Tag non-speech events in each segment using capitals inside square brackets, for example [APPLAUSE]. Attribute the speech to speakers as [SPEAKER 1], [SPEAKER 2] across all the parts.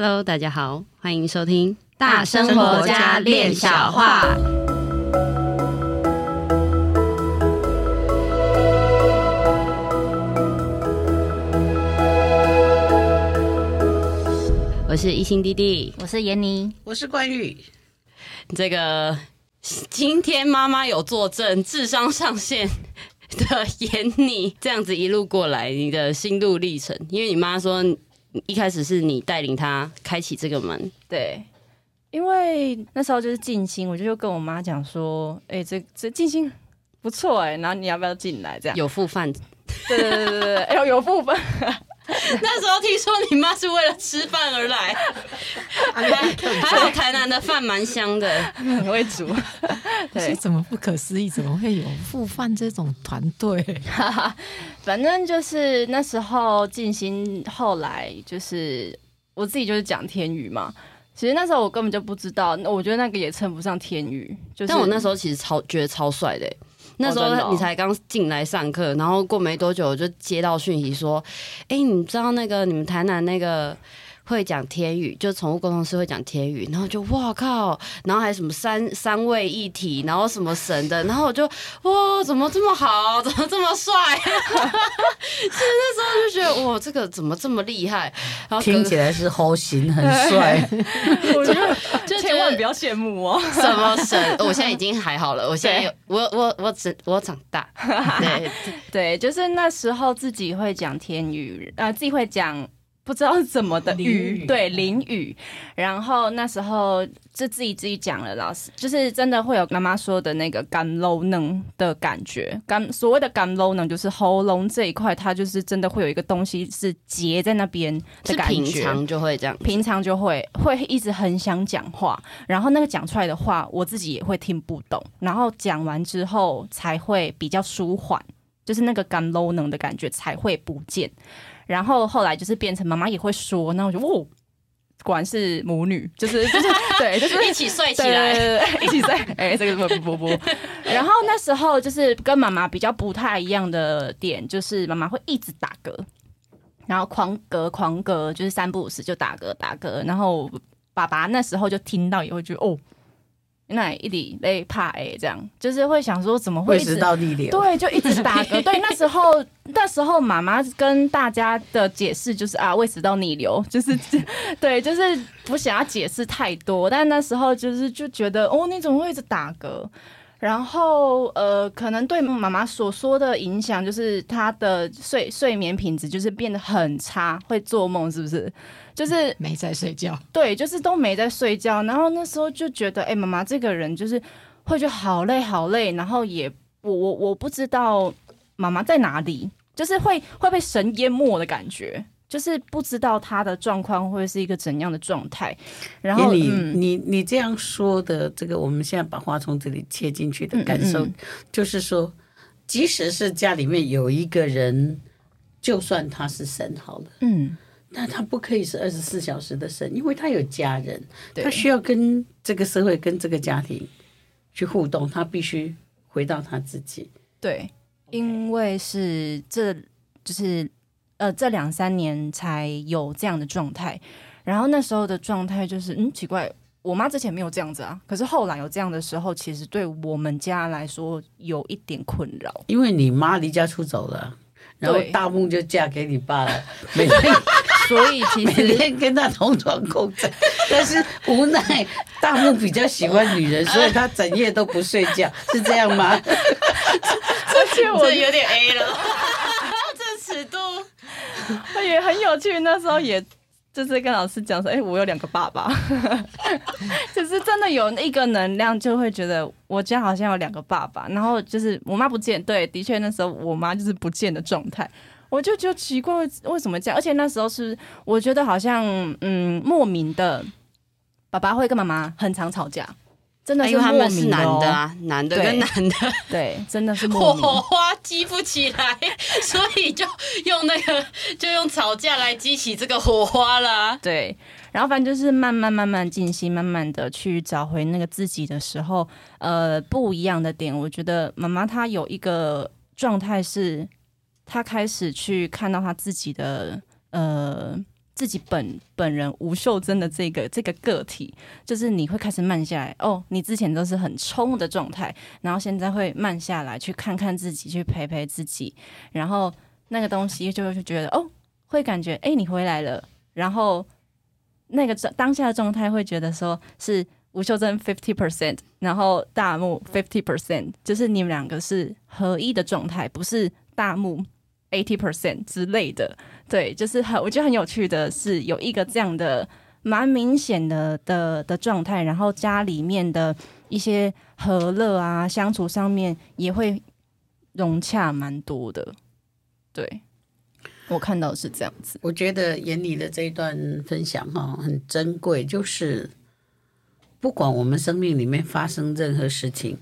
[SPEAKER 1] Hello，大家好，欢迎收听《
[SPEAKER 2] 大生活家练小话》。
[SPEAKER 1] 我是一心弟弟，
[SPEAKER 2] 我是妍妮，
[SPEAKER 3] 我是冠玉。
[SPEAKER 1] 这个今天妈妈有作证，智商上线的妍妮，这样子一路过来，你的心路历程，因为你妈说。一开始是你带领他开启这个门，
[SPEAKER 4] 对，因为那时候就是静心，我就跟我妈讲说，哎、欸，这这静心不错哎，然后你要不要进来？这样
[SPEAKER 1] 有副饭，
[SPEAKER 4] 对对对对对，哎呦有副饭。[LAUGHS]
[SPEAKER 1] 那时候听说你妈是为了吃饭而来，[LAUGHS] 还好台南的饭蛮香的，[LAUGHS]
[SPEAKER 4] 很会煮。
[SPEAKER 3] 对，怎么不可思议？怎么会有复饭这种团队？
[SPEAKER 4] 反正就是那时候静心，后来就是我自己就是讲天语嘛。其实那时候我根本就不知道，我觉得那个也称不上天语。就是，
[SPEAKER 1] 但我那时候其实超觉得超帅的，欸。那时候你才刚进来上课，然后过没多久我就接到讯息说：“哎，你知道那个你们台南那个会讲天语，就宠物沟通师会讲天语。”然后就哇靠，然后还什么三三位一体，然后什么神的，然后我就哇，怎么这么好，怎么这么帅？[LAUGHS] 其实那时候就觉得哇，这个怎么这么厉害？然后
[SPEAKER 3] 听起来是好型，很帅。[LAUGHS]
[SPEAKER 4] 我觉得就千万不要羡慕哦。
[SPEAKER 1] 什么神？我现在已经还好了，我现在有我我我只。我长大，[LAUGHS] 对
[SPEAKER 4] 对，就是那时候自己会讲天语，呃，自己会讲不知道怎么的雨，对淋雨。然后那时候就自己自己讲了，老师就是真的会有妈妈说的那个干露能的感觉。干所谓的干露能，就是喉咙这一块，它就是真的会有一个东西是结在那边的感觉。
[SPEAKER 1] 平常就会这样，
[SPEAKER 4] 平常就会会一直很想讲话，然后那个讲出来的话，我自己也会听不懂。然后讲完之后才会比较舒缓，就是那个干露能的感觉才会不见。然后后来就是变成妈妈也会说，那我就哦，果然是母女，就是 [LAUGHS] 就是对，就是 [LAUGHS]
[SPEAKER 1] 一起睡起
[SPEAKER 4] 来，一起睡。[LAUGHS] 哎，这个不不不不。然后那时候就是跟妈妈比较不太一样的点，就是妈妈会一直打嗝，然后狂嗝狂嗝，就是三不五时就打嗝打嗝。然后爸爸那时候就听到以后就哦。那一直在怕哎，这样就是会想说怎么会一直？对，就一直打嗝。[LAUGHS] 对，那时候那时候妈妈跟大家的解释就是啊，胃食道逆流，就是 [LAUGHS] 对，就是不想要解释太多。但那时候就是就觉得哦，你怎么会一直打嗝？然后呃，可能对妈妈所说的影响就是她的睡睡眠品质就是变得很差，会做梦，是不是？就是
[SPEAKER 3] 没在睡觉，
[SPEAKER 4] 对，就是都没在睡觉。然后那时候就觉得，哎、欸，妈妈这个人就是会觉得好累好累。然后也我我我不知道妈妈在哪里，就是会会被神淹没的感觉，就是不知道他的状况会是一个怎样的状态。然后
[SPEAKER 3] 你、嗯、你你这样说的这个，我们现在把话从这里切进去的感受，嗯嗯嗯就是说，即使是家里面有一个人，就算他是神好了，嗯。那他不可以是二十四小时的神，因为他有家人，他需要跟这个社会、跟这个家庭去互动，他必须回到他自己。
[SPEAKER 4] 对，因为是这就是呃这两三年才有这样的状态，然后那时候的状态就是嗯奇怪，我妈之前没有这样子啊，可是后来有这样的时候，其实对我们家来说有一点困扰，
[SPEAKER 3] 因为你妈离家出走了，然后大梦就嫁给你爸了，每天。[LAUGHS]
[SPEAKER 4] 所以其实
[SPEAKER 3] 每天跟他同床共枕，但是无奈大木比较喜欢女人，所以他整夜都不睡觉，是这样吗？[LAUGHS]
[SPEAKER 1] 而且我有点 A 了，[LAUGHS]
[SPEAKER 4] 也很有趣。那时候也就是跟老师讲说，哎、欸，我有两个爸爸，[LAUGHS] 就是真的有一个能量，就会觉得我家好像有两个爸爸。然后就是我妈不见，对，的确那时候我妈就是不见的状态。我就觉得奇怪，为什么这样？而且那时候是我觉得好像嗯，莫名的，爸爸会跟妈妈很常吵架，真的是的、哦。因为他们是男的啊，
[SPEAKER 1] 男的跟男的，
[SPEAKER 4] 对，[LAUGHS] 对，真的是
[SPEAKER 1] 火花激不起来，[LAUGHS] 所以就用那个就用吵架来激起这个火花啦。
[SPEAKER 4] 对，然后反正就是慢慢慢慢静心，慢慢的去找回那个自己的时候，呃，不一样的点，我觉得妈妈她有一个状态是。她开始去看到她自己的呃自己本本人吴秀珍的这个这个个体，就是你会开始慢下来哦。你之前都是很冲的状态，然后现在会慢下来，去看看自己，去陪陪自己，然后那个东西就会觉得哦，会感觉哎，你回来了。然后那个当下的状态会觉得说是吴秀珍 fifty percent，然后大木 fifty percent，就是你们两个是合一的状态，不是大木 eighty percent 之类的。对，就是很，我觉得很有趣的是有一个这样的蛮明显的的的状态，然后家里面的一些和乐啊，相处上面也会融洽蛮多的。对，我看到是这样子。
[SPEAKER 3] 我觉得眼里的这一段分享哈很珍贵，就是不管我们生命里面发生任何事情，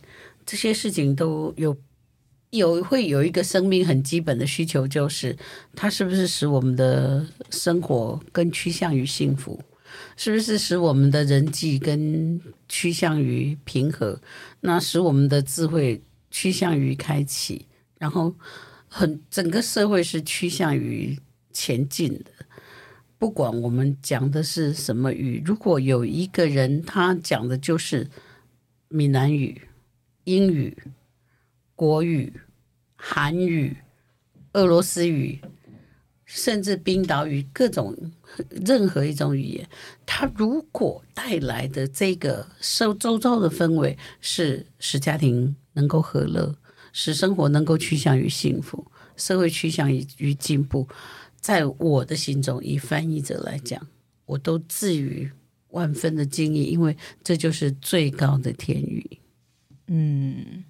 [SPEAKER 3] 这些事情都有。有会有一个生命很基本的需求，就是它是不是使我们的生活更趋向于幸福？是不是使我们的人际更趋向于平和？那使我们的智慧趋向于开启？然后很整个社会是趋向于前进的。不管我们讲的是什么语，如果有一个人他讲的就是闽南语、英语。国语、韩语、俄罗斯语，甚至冰岛语，各种任何一种语言，它如果带来的这个受周遭的氛围是使家庭能够和乐，使生活能够趋向于幸福，社会趋向于进步，在我的心中，以翻译者来讲，我都至于万分的敬意，因为这就是最高的天语。
[SPEAKER 4] 嗯。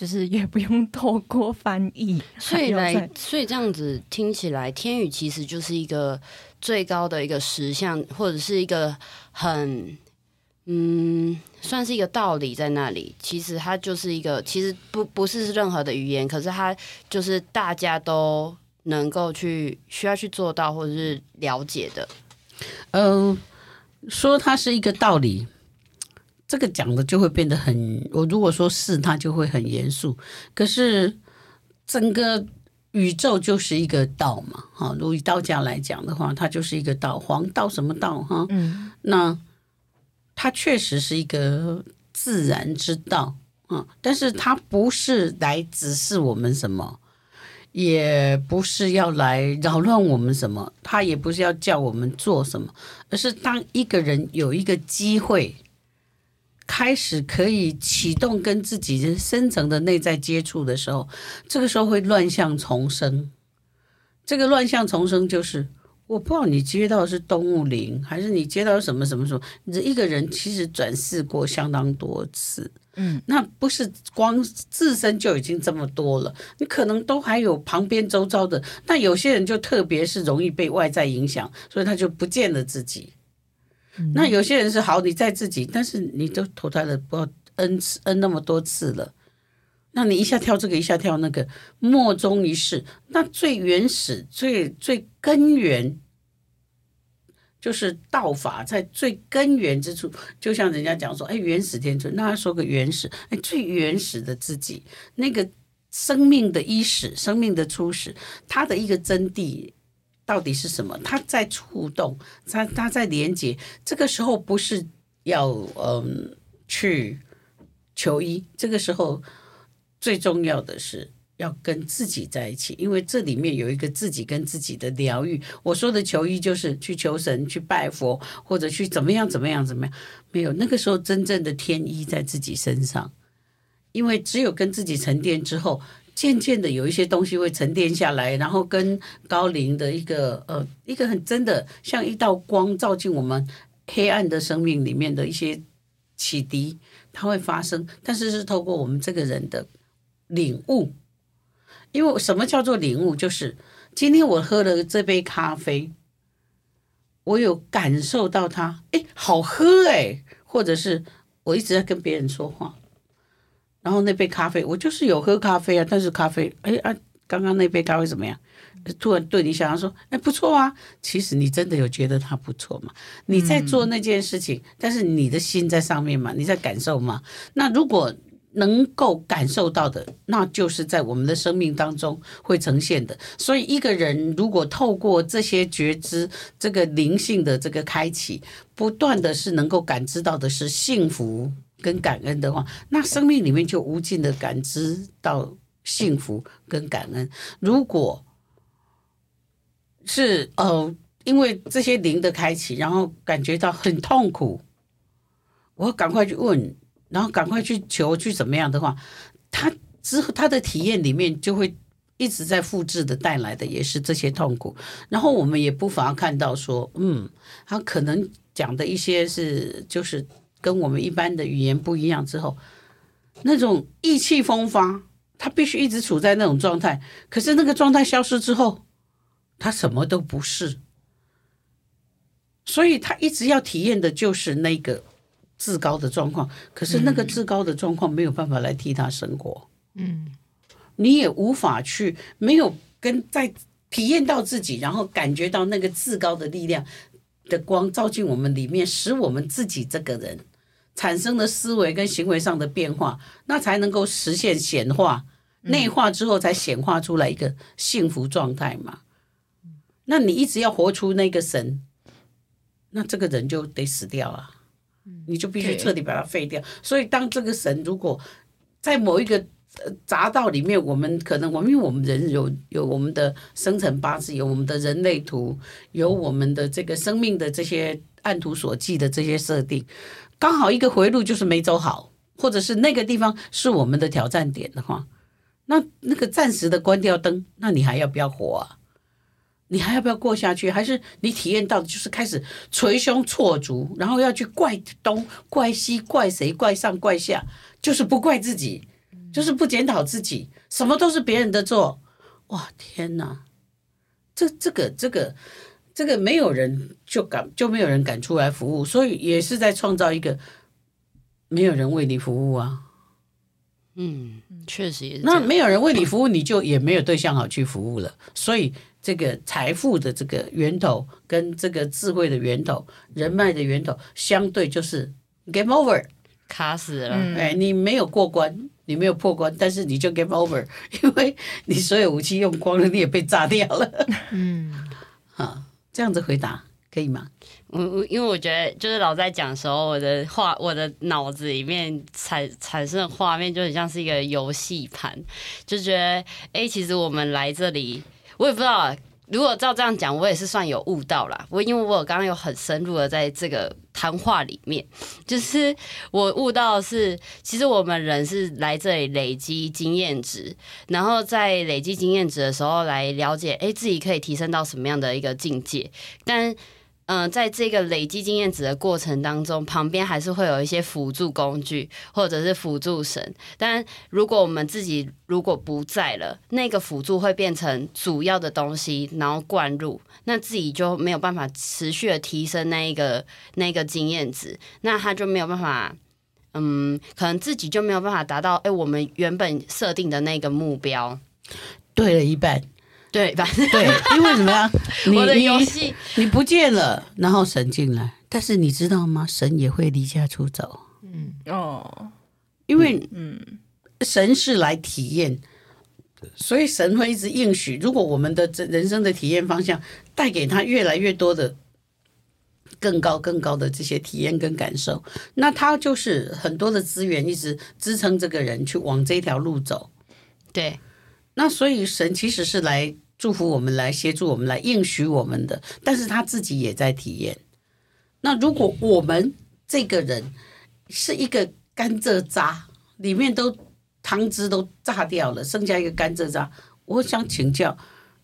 [SPEAKER 4] 就是也不用透过翻译，
[SPEAKER 1] 所以来，所以这样子听起来，天语其实就是一个最高的一个实相，或者是一个很嗯，算是一个道理在那里。其实它就是一个，其实不不是任何的语言，可是它就是大家都能够去需要去做到或者是了解的。
[SPEAKER 3] 嗯，说它是一个道理。这个讲的就会变得很，我如果说是，它就会很严肃。可是整个宇宙就是一个道嘛，哈，如果以道家来讲的话，它就是一个道，黄道什么道哈？嗯，那它确实是一个自然之道啊，但是它不是来指示我们什么，也不是要来扰乱我们什么，它也不是要叫我们做什么，而是当一个人有一个机会。开始可以启动跟自己深层的内在接触的时候，这个时候会乱象丛生。这个乱象丛生就是，我不知道你接到的是动物灵，还是你接到什么什么什么。你这一个人其实转世过相当多次，嗯，那不是光自身就已经这么多了，你可能都还有旁边周遭的。但有些人就特别是容易被外在影响，所以他就不见了自己。那有些人是好，你在自己，但是你都投胎了不知道 n 次 n 那么多次了，那你一下跳这个，一下跳那个，莫衷一是。那最原始、最最根源，就是道法在最根源之处。就像人家讲说，哎，原始天尊，那说个原始，哎，最原始的自己，那个生命的伊始，生命的初始，它的一个真谛。到底是什么？他在触动，他他在连接。这个时候不是要嗯去求医，这个时候最重要的是要跟自己在一起，因为这里面有一个自己跟自己的疗愈。我说的求医就是去求神、去拜佛，或者去怎么样、怎么样、怎么样。没有，那个时候真正的天医在自己身上，因为只有跟自己沉淀之后。渐渐的有一些东西会沉淀下来，然后跟高龄的一个呃一个很真的像一道光照进我们黑暗的生命里面的一些启迪，它会发生，但是是透过我们这个人的领悟。因为什么叫做领悟？就是今天我喝了这杯咖啡，我有感受到它，哎，好喝哎，或者是我一直在跟别人说话。然后那杯咖啡，我就是有喝咖啡啊，但是咖啡，哎啊，刚刚那杯咖啡怎么样？突然对你想要说，哎，不错啊。其实你真的有觉得它不错吗？你在做那件事情，嗯、但是你的心在上面嘛，你在感受嘛。那如果能够感受到的，那就是在我们的生命当中会呈现的。所以，一个人如果透过这些觉知，这个灵性的这个开启，不断的是能够感知到的是幸福跟感恩的话，那生命里面就无尽的感知到幸福跟感恩。如果是呃，因为这些灵的开启，然后感觉到很痛苦，我赶快去问。然后赶快去求去怎么样的话，他之后他的体验里面就会一直在复制的带来的也是这些痛苦。然后我们也不妨看到说，嗯，他可能讲的一些是就是跟我们一般的语言不一样之后，那种意气风发，他必须一直处在那种状态。可是那个状态消失之后，他什么都不是。所以他一直要体验的就是那个。至高的状况，可是那个至高的状况没有办法来替他生活。嗯，你也无法去没有跟在体验到自己，然后感觉到那个至高的力量的光照进我们里面，使我们自己这个人产生的思维跟行为上的变化，那才能够实现显化、内化之后才显化出来一个幸福状态嘛。那你一直要活出那个神，那这个人就得死掉啊。你就必须彻底把它废掉。所以，当这个神如果在某一个匝道里面，我们可能我们因为我们人有有我们的生辰八字，有我们的人类图，有我们的这个生命的这些按图索骥的这些设定，刚好一个回路就是没走好，或者是那个地方是我们的挑战点的话，那那个暂时的关掉灯，那你还要不要活啊？你还要不要过下去？还是你体验到的就是开始捶胸错足，然后要去怪东、怪西、怪谁、怪上、怪下，就是不怪自己，就是不检讨自己，什么都是别人的错。哇，天哪！这、这个、这个、这个没有人就敢，就没有人敢出来服务，所以也是在创造一个没有人为你服务啊。
[SPEAKER 1] 嗯，确实也是。
[SPEAKER 3] 那没有人为你服务，你就也没有对象好去服务了，所以。这个财富的这个源头，跟这个智慧的源头、人脉的源头，相对就是 game over，
[SPEAKER 1] 卡死了。
[SPEAKER 3] 哎，你没有过关，你没有破关，但是你就 game over，因为你所有武器用光了，你也被炸掉了。嗯，好，[LAUGHS] 这样子回答可以吗？
[SPEAKER 1] 我我因为我觉得，就是老在讲的时候，我的话，我的脑子里面产产生的画面，就很像是一个游戏盘，就觉得，哎，其实我们来这里。我也不知道，如果照这样讲，我也是算有悟到啦。我因为我刚刚有很深入的在这个谈话里面，就是我悟到是，其实我们人是来这里累积经验值，然后在累积经验值的时候来了解，哎，自己可以提升到什么样的一个境界，但。嗯、在这个累积经验值的过程当中，旁边还是会有一些辅助工具或者是辅助神。但如果我们自己如果不在了，那个辅助会变成主要的东西，然后灌入，那自己就没有办法持续的提升那一个那个经验值，那他就没有办法，嗯，可能自己就没有办法达到哎我们原本设定的那个目标，
[SPEAKER 3] 对了一半。
[SPEAKER 1] 对，反正
[SPEAKER 3] 对，因为怎么样？[LAUGHS]
[SPEAKER 1] 我的游戏
[SPEAKER 3] 你不见了，然后神进来，但是你知道吗？神也会离家出走。嗯哦，因为嗯，神是来体验，所以神会一直应许。如果我们的这人生的体验方向带给他越来越多的更高、更高的这些体验跟感受，那他就是很多的资源一直支撑这个人去往这条路走。
[SPEAKER 1] 对。
[SPEAKER 3] 那所以神其实是来祝福我们，来协助我们，来应许我们的，但是他自己也在体验。那如果我们这个人是一个甘蔗渣，里面都汤汁都炸掉了，剩下一个甘蔗渣，我想请教，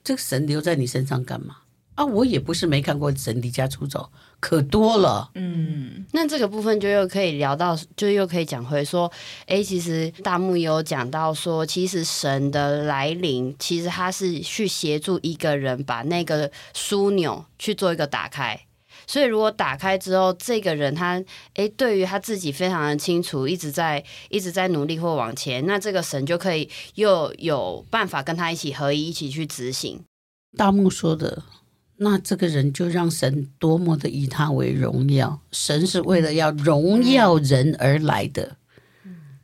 [SPEAKER 3] 这个神留在你身上干嘛？啊，我也不是没看过神离家出走，可多了。
[SPEAKER 1] 嗯，那这个部分就又可以聊到，就又可以讲回说，哎，其实大木有讲到说，其实神的来临，其实他是去协助一个人把那个枢纽去做一个打开。所以如果打开之后，这个人他哎，对于他自己非常的清楚，一直在一直在努力或往前，那这个神就可以又有办法跟他一起合一，一起去执行。
[SPEAKER 3] 大木说的。那这个人就让神多么的以他为荣耀，神是为了要荣耀人而来的。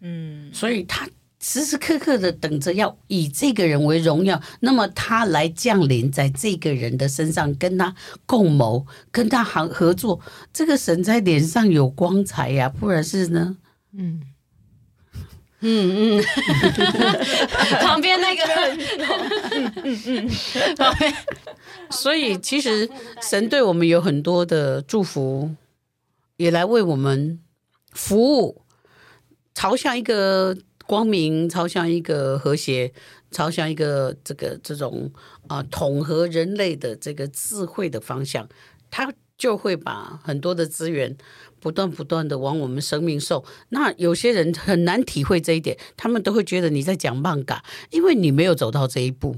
[SPEAKER 3] 嗯，所以他时时刻刻的等着要以这个人为荣耀，那么他来降临在这个人的身上，跟他共谋，跟他合合作，这个神在脸上有光彩呀，不然是呢？嗯。嗯嗯，[LAUGHS]
[SPEAKER 1] 旁边那个，嗯嗯嗯，旁边，
[SPEAKER 3] 所以其实神对我们有很多的祝福，也来为我们服务，朝向一个光明，朝向一个和谐，朝向一个这个这种啊、呃、统合人类的这个智慧的方向，他就会把很多的资源。不断不断的往我们生命送，那有些人很难体会这一点，他们都会觉得你在讲漫嘎，因为你没有走到这一步。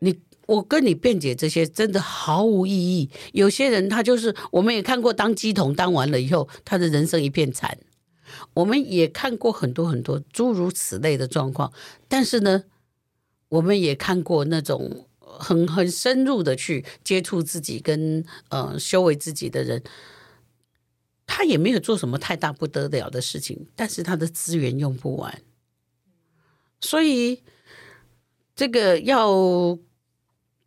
[SPEAKER 3] 你我跟你辩解这些真的毫无意义。有些人他就是，我们也看过当鸡童当完了以后，他的人生一片惨。我们也看过很多很多诸如此类的状况，但是呢，我们也看过那种很很深入的去接触自己跟呃修为自己的人。他也没有做什么太大不得了的事情，但是他的资源用不完，所以这个要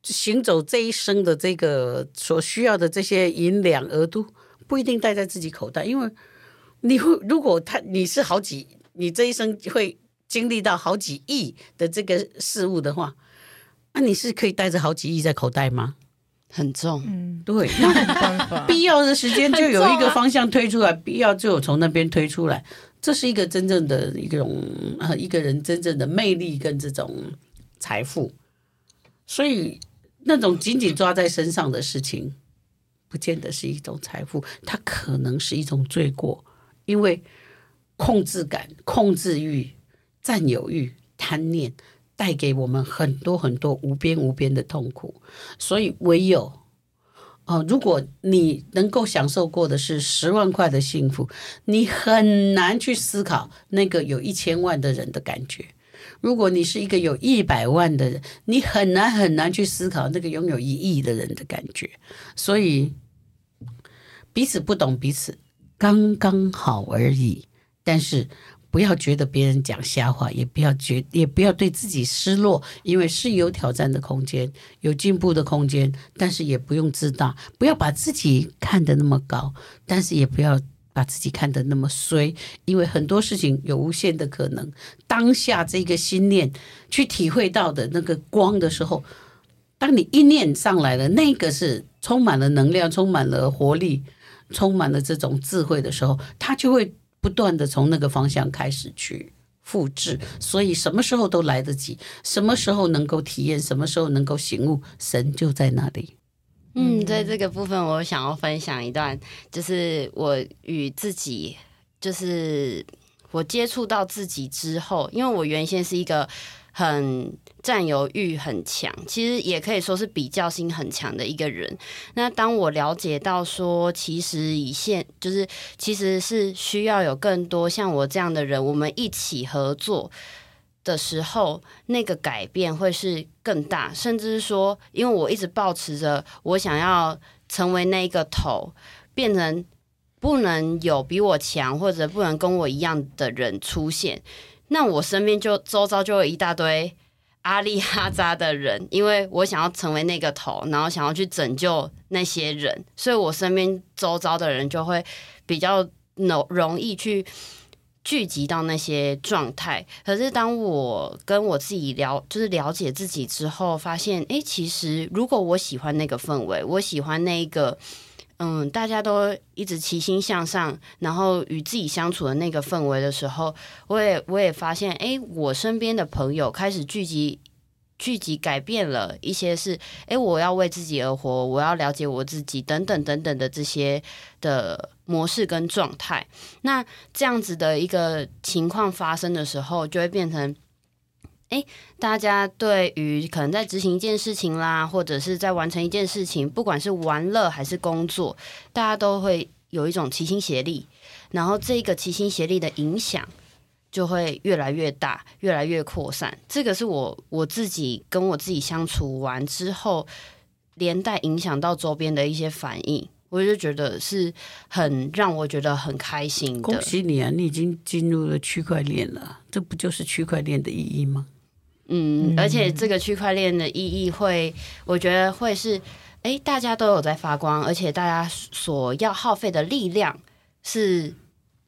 [SPEAKER 3] 行走这一生的这个所需要的这些银两额度，不一定带在自己口袋，因为你会如果他你是好几，你这一生会经历到好几亿的这个事物的话，那你是可以带着好几亿在口袋吗？
[SPEAKER 1] 很重，
[SPEAKER 3] 嗯，对，那 [LAUGHS] 没办法，必要的时间就有一个方向推出来，啊、必要就有从那边推出来，这是一个真正的一种呃一个人真正的魅力跟这种财富，所以那种紧紧抓在身上的事情，不见得是一种财富，它可能是一种罪过，因为控制感、控制欲、占有欲、贪念。带给我们很多很多无边无边的痛苦，所以唯有哦、如果你能够享受过的是十万块的幸福，你很难去思考那个有一千万的人的感觉；如果你是一个有一百万的人，你很难很难去思考那个拥有一亿的人的感觉。所以彼此不懂彼此，刚刚好而已。但是。不要觉得别人讲瞎话，也不要觉，也不要对自己失落，因为是有挑战的空间，有进步的空间，但是也不用自大，不要把自己看得那么高，但是也不要把自己看得那么衰，因为很多事情有无限的可能。当下这个心念去体会到的那个光的时候，当你一念上来了，那个是充满了能量，充满了活力，充满了这种智慧的时候，它就会。不断的从那个方向开始去复制，所以什么时候都来得及，什么时候能够体验，什么时候能够醒悟，神就在那里。
[SPEAKER 1] 嗯，在这个部分，我想要分享一段，就是我与自己，就是我接触到自己之后，因为我原先是一个。很占有欲很强，其实也可以说是比较心很强的一个人。那当我了解到说，其实以现就是其实是需要有更多像我这样的人，我们一起合作的时候，那个改变会是更大。甚至是说，因为我一直抱持着我想要成为那一个头，变成不能有比我强或者不能跟我一样的人出现。那我身边就周遭就有一大堆阿里哈扎的人，因为我想要成为那个头，然后想要去拯救那些人，所以我身边周遭的人就会比较容容易去聚集到那些状态。可是当我跟我自己聊，就是了解自己之后，发现，诶，其实如果我喜欢那个氛围，我喜欢那一个。嗯，大家都一直齐心向上，然后与自己相处的那个氛围的时候，我也我也发现，哎，我身边的朋友开始聚集，聚集改变了一些事，哎，我要为自己而活，我要了解我自己，等等等等的这些的模式跟状态。那这样子的一个情况发生的时候，就会变成。诶，大家对于可能在执行一件事情啦，或者是在完成一件事情，不管是玩乐还是工作，大家都会有一种齐心协力，然后这个齐心协力的影响就会越来越大，越来越扩散。这个是我我自己跟我自己相处完之后，连带影响到周边的一些反应。我就觉得是很让我觉得很开心。
[SPEAKER 3] 恭喜你啊，你已经进入了区块链了，这不就是区块链的意义吗？
[SPEAKER 1] 嗯，而且这个区块链的意义会，我觉得会是，哎，大家都有在发光，而且大家所要耗费的力量是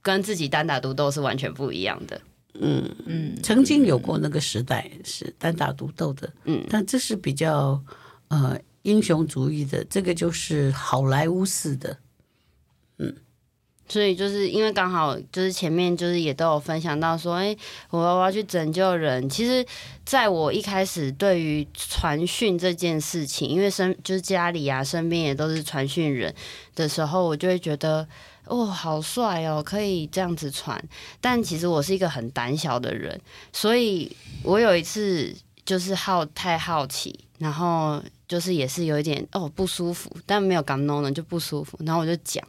[SPEAKER 1] 跟自己单打独斗是完全不一样的。
[SPEAKER 3] 嗯嗯，曾经有过那个时代是单打独斗的，嗯，但这是比较呃英雄主义的，这个就是好莱坞式的，嗯，
[SPEAKER 1] 所以就是因为刚好就是前面就是也都有分享到说，哎，我我要去拯救人。其实，在我一开始对于传讯这件事情，因为身就是家里啊身边也都是传讯人的时候，我就会觉得。哦，好帅哦，可以这样子传。但其实我是一个很胆小的人，所以我有一次就是好太好奇，然后就是也是有一点哦不舒服，但没有敢弄呢，就不舒服。然后我就讲，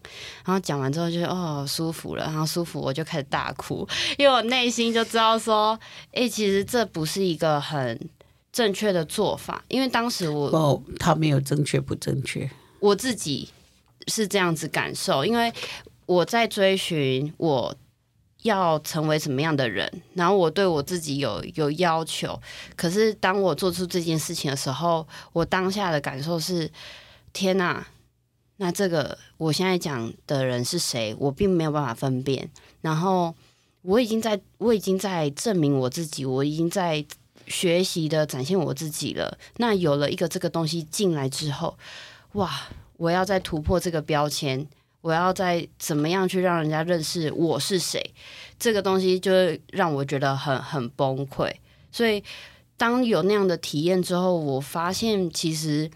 [SPEAKER 1] 然后讲完之后就哦舒服了，然后舒服我就开始大哭，因为我内心就知道说，哎，其实这不是一个很正确的做法，因为当时我
[SPEAKER 3] 哦，他没有正确不正确，
[SPEAKER 1] 我自己。是这样子感受，因为我在追寻我要成为什么样的人，然后我对我自己有有要求。可是当我做出这件事情的时候，我当下的感受是：天哪！那这个我现在讲的人是谁？我并没有办法分辨。然后我已经在，我已经在证明我自己，我已经在学习的展现我自己了。那有了一个这个东西进来之后，哇！我要再突破这个标签，我要再怎么样去让人家认识我是谁？这个东西就会让我觉得很很崩溃。所以，当有那样的体验之后，我发现其实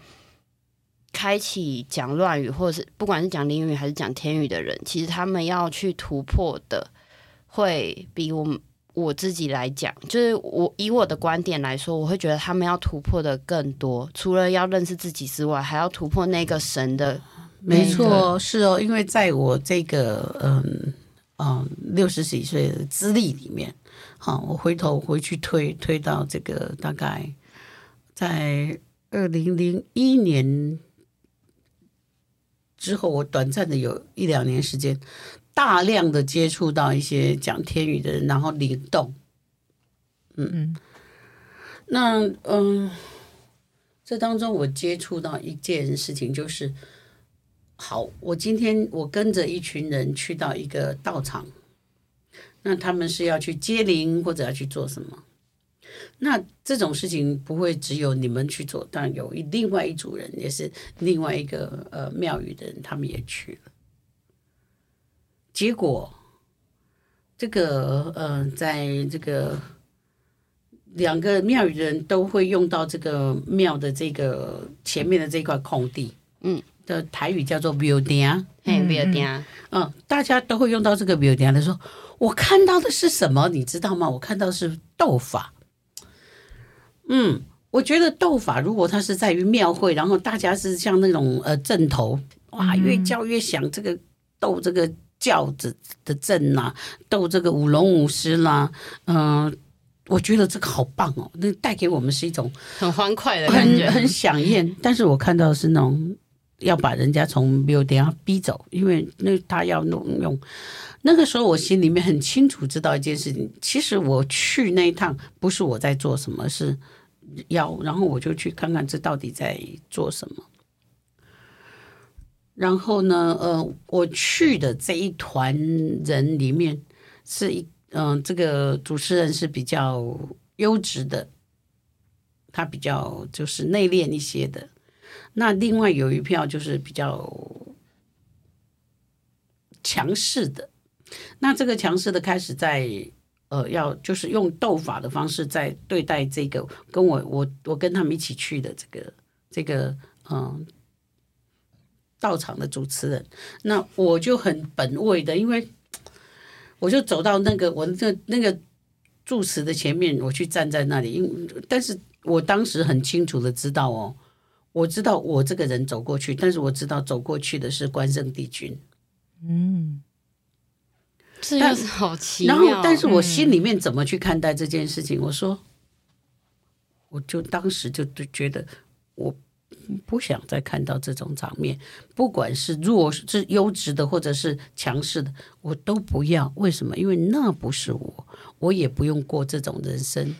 [SPEAKER 1] 开启讲乱语，或者是不管是讲灵语还是讲天语的人，其实他们要去突破的，会比我。我自己来讲，就是我以我的观点来说，我会觉得他们要突破的更多，除了要认识自己之外，还要突破那个神的。
[SPEAKER 3] 没错，是哦，因为在我这个嗯嗯六十几岁的资历里面，好，我回头回去推推到这个大概在二零零一年之后，我短暂的有一两年时间。大量的接触到一些讲天语的人，然后灵动，嗯。嗯，那嗯，这当中我接触到一件事情，就是好，我今天我跟着一群人去到一个道场，那他们是要去接灵或者要去做什么？那这种事情不会只有你们去做，但有一另外一组人，也是另外一个呃庙宇的人，他们也去了。结果，这个呃，在这个两个庙宇的人都会用到这个庙的这个前面的这块空地，嗯，的台语叫做 building，
[SPEAKER 1] 嘿 building，
[SPEAKER 3] 嗯，大家都会用到这个 building。他说：“我看到的是什么？你知道吗？我看到的是斗法。”嗯，我觉得斗法如果它是在于庙会，然后大家是像那种呃阵头，哇，越叫越响，这个斗这个。轿子的阵呐、啊，斗这个舞龙舞狮啦，嗯、呃，我觉得这个好棒哦，那带给我们是一种
[SPEAKER 1] 很欢快的感觉，
[SPEAKER 3] 很很响艳。但是我看到的是那种要把人家从庙顶下逼走，因为那他要弄用。那个时候我心里面很清楚知道一件事情，其实我去那一趟不是我在做什么，是要，然后我就去看看这到底在做什么。然后呢，呃，我去的这一团人里面是一，嗯、这个主持人是比较优质的，他比较就是内敛一些的。那另外有一票就是比较强势的。那这个强势的开始在，呃，要就是用斗法的方式在对待这个跟我我我跟他们一起去的这个这个，嗯、呃。到场的主持人，那我就很本位的，因为我就走到那个我那那个住持的前面，我去站在那里。因但是我当时很清楚的知道哦，我知道我这个人走过去，但是我知道走过去的是关圣帝君。
[SPEAKER 1] 嗯，这又是好奇妙。
[SPEAKER 3] 然后，但是我心里面怎么去看待这件事情？嗯、我说，我就当时就就觉得我不想再看到这种场面，不管是弱是优质的或者是强势的，我都不要。为什么？因为那不是我，我也不用过这种人生。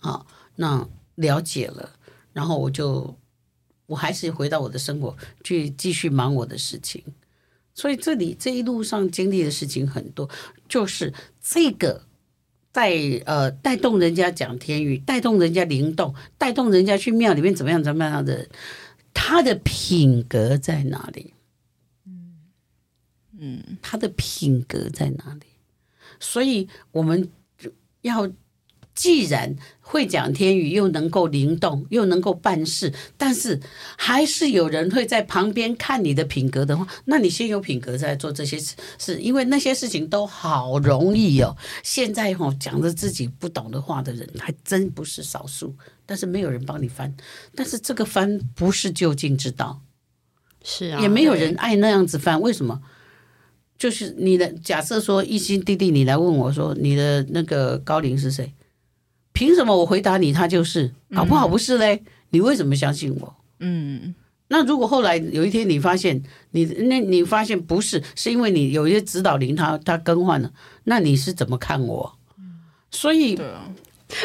[SPEAKER 3] 啊，那了解了，然后我就我还是回到我的生活去继续忙我的事情。所以这里这一路上经历的事情很多，就是这个。带呃带动人家讲天语，带动人家灵动，带动人家去庙里面怎么样怎么样的，他的品格在哪里？嗯嗯，他的品格在哪里？所以我们要。既然会讲天语，又能够灵动，又能够办事，但是还是有人会在旁边看你的品格的话，那你先有品格再做这些事，是因为那些事情都好容易哦。现在哈、哦、讲着自己不懂的话的人还真不是少数，但是没有人帮你翻，但是这个翻不是就近之道，
[SPEAKER 1] 是啊，
[SPEAKER 3] 也没有人爱那样子翻，为什么？就是你的假设说一心弟弟，你来问我说你的那个高龄是谁？凭什么我回答你，他就是搞不好不是嘞？嗯、你为什么相信我？嗯，那如果后来有一天你发现你那你发现不是，是因为你有一些指导灵他他更换了，那你是怎么看我？所以，啊，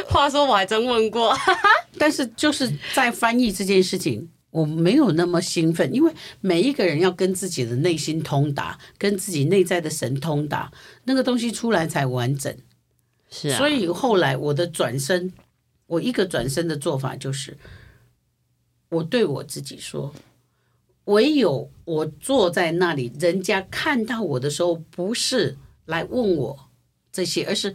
[SPEAKER 1] 话说我还真问过，[LAUGHS]
[SPEAKER 3] 但是就是在翻译这件事情，我没有那么兴奋，因为每一个人要跟自己的内心通达，跟自己内在的神通达，那个东西出来才完整。所以后来我的转身，我一个转身的做法就是，我对我自己说，唯有我坐在那里，人家看到我的时候，不是来问我这些，而是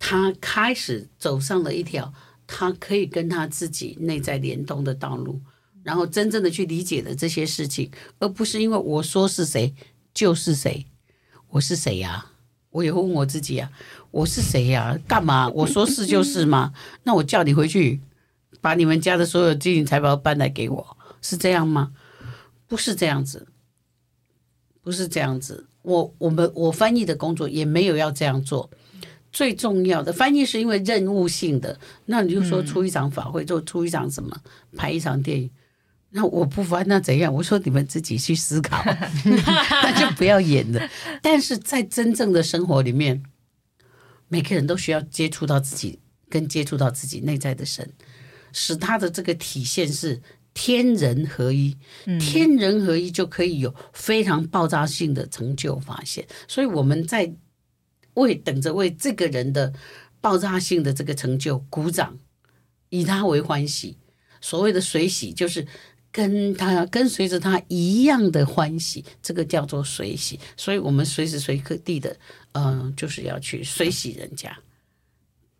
[SPEAKER 3] 他开始走上了一条他可以跟他自己内在联通的道路，然后真正的去理解了这些事情，而不是因为我说是谁就是谁，我是谁呀？我也问我自己呀。我是谁呀？干嘛？我说是就是吗？[LAUGHS] 那我叫你回去，把你们家的所有金银财宝搬来给我，是这样吗？不是这样子，不是这样子。我我们我翻译的工作也没有要这样做。最重要的翻译是因为任务性的，那你就说出一场法会，就出一场什么，拍一场电影。那我不翻那怎样？我说你们自己去思考，[LAUGHS] [LAUGHS] 那就不要演了。但是在真正的生活里面。每个人都需要接触到自己，跟接触到自己内在的神，使他的这个体现是天人合一。嗯、天人合一就可以有非常爆炸性的成就发现。所以我们在为等着为这个人的爆炸性的这个成就鼓掌，以他为欢喜。所谓的随喜，就是跟他跟随着他一样的欢喜，这个叫做随喜。所以我们随时随地的。嗯、呃，就是要去随喜人家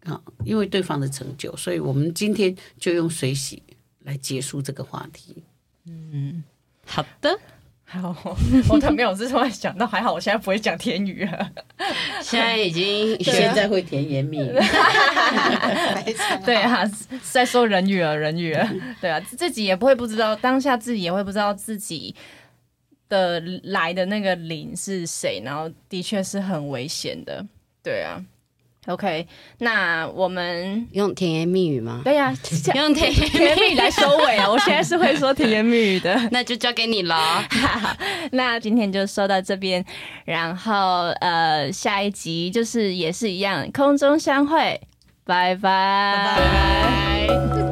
[SPEAKER 3] 啊，因为对方的成就，所以我们今天就用随喜来结束这个话题。
[SPEAKER 1] 嗯，好的，
[SPEAKER 4] 好，我特没有是突然想到，还好我现在不会讲天语了，[LAUGHS]
[SPEAKER 1] 现在已经
[SPEAKER 3] 现在会甜言蜜语，[LAUGHS]
[SPEAKER 4] 对啊，在说人语了，人语了，对啊，自己也不会不知道，当下自己也会不知道自己。的来的那个灵是谁？然后的确是很危险的，对啊。OK，那我们
[SPEAKER 1] 用甜言蜜语吗？
[SPEAKER 4] 对呀、啊，用甜言蜜语来收尾啊！我现在是会说甜言蜜语的，[LAUGHS]
[SPEAKER 1] 那就交给你了。[LAUGHS]
[SPEAKER 4] 那今天就说到这边，然后呃，下一集就是也是一样，空中相会，拜拜。拜拜拜拜。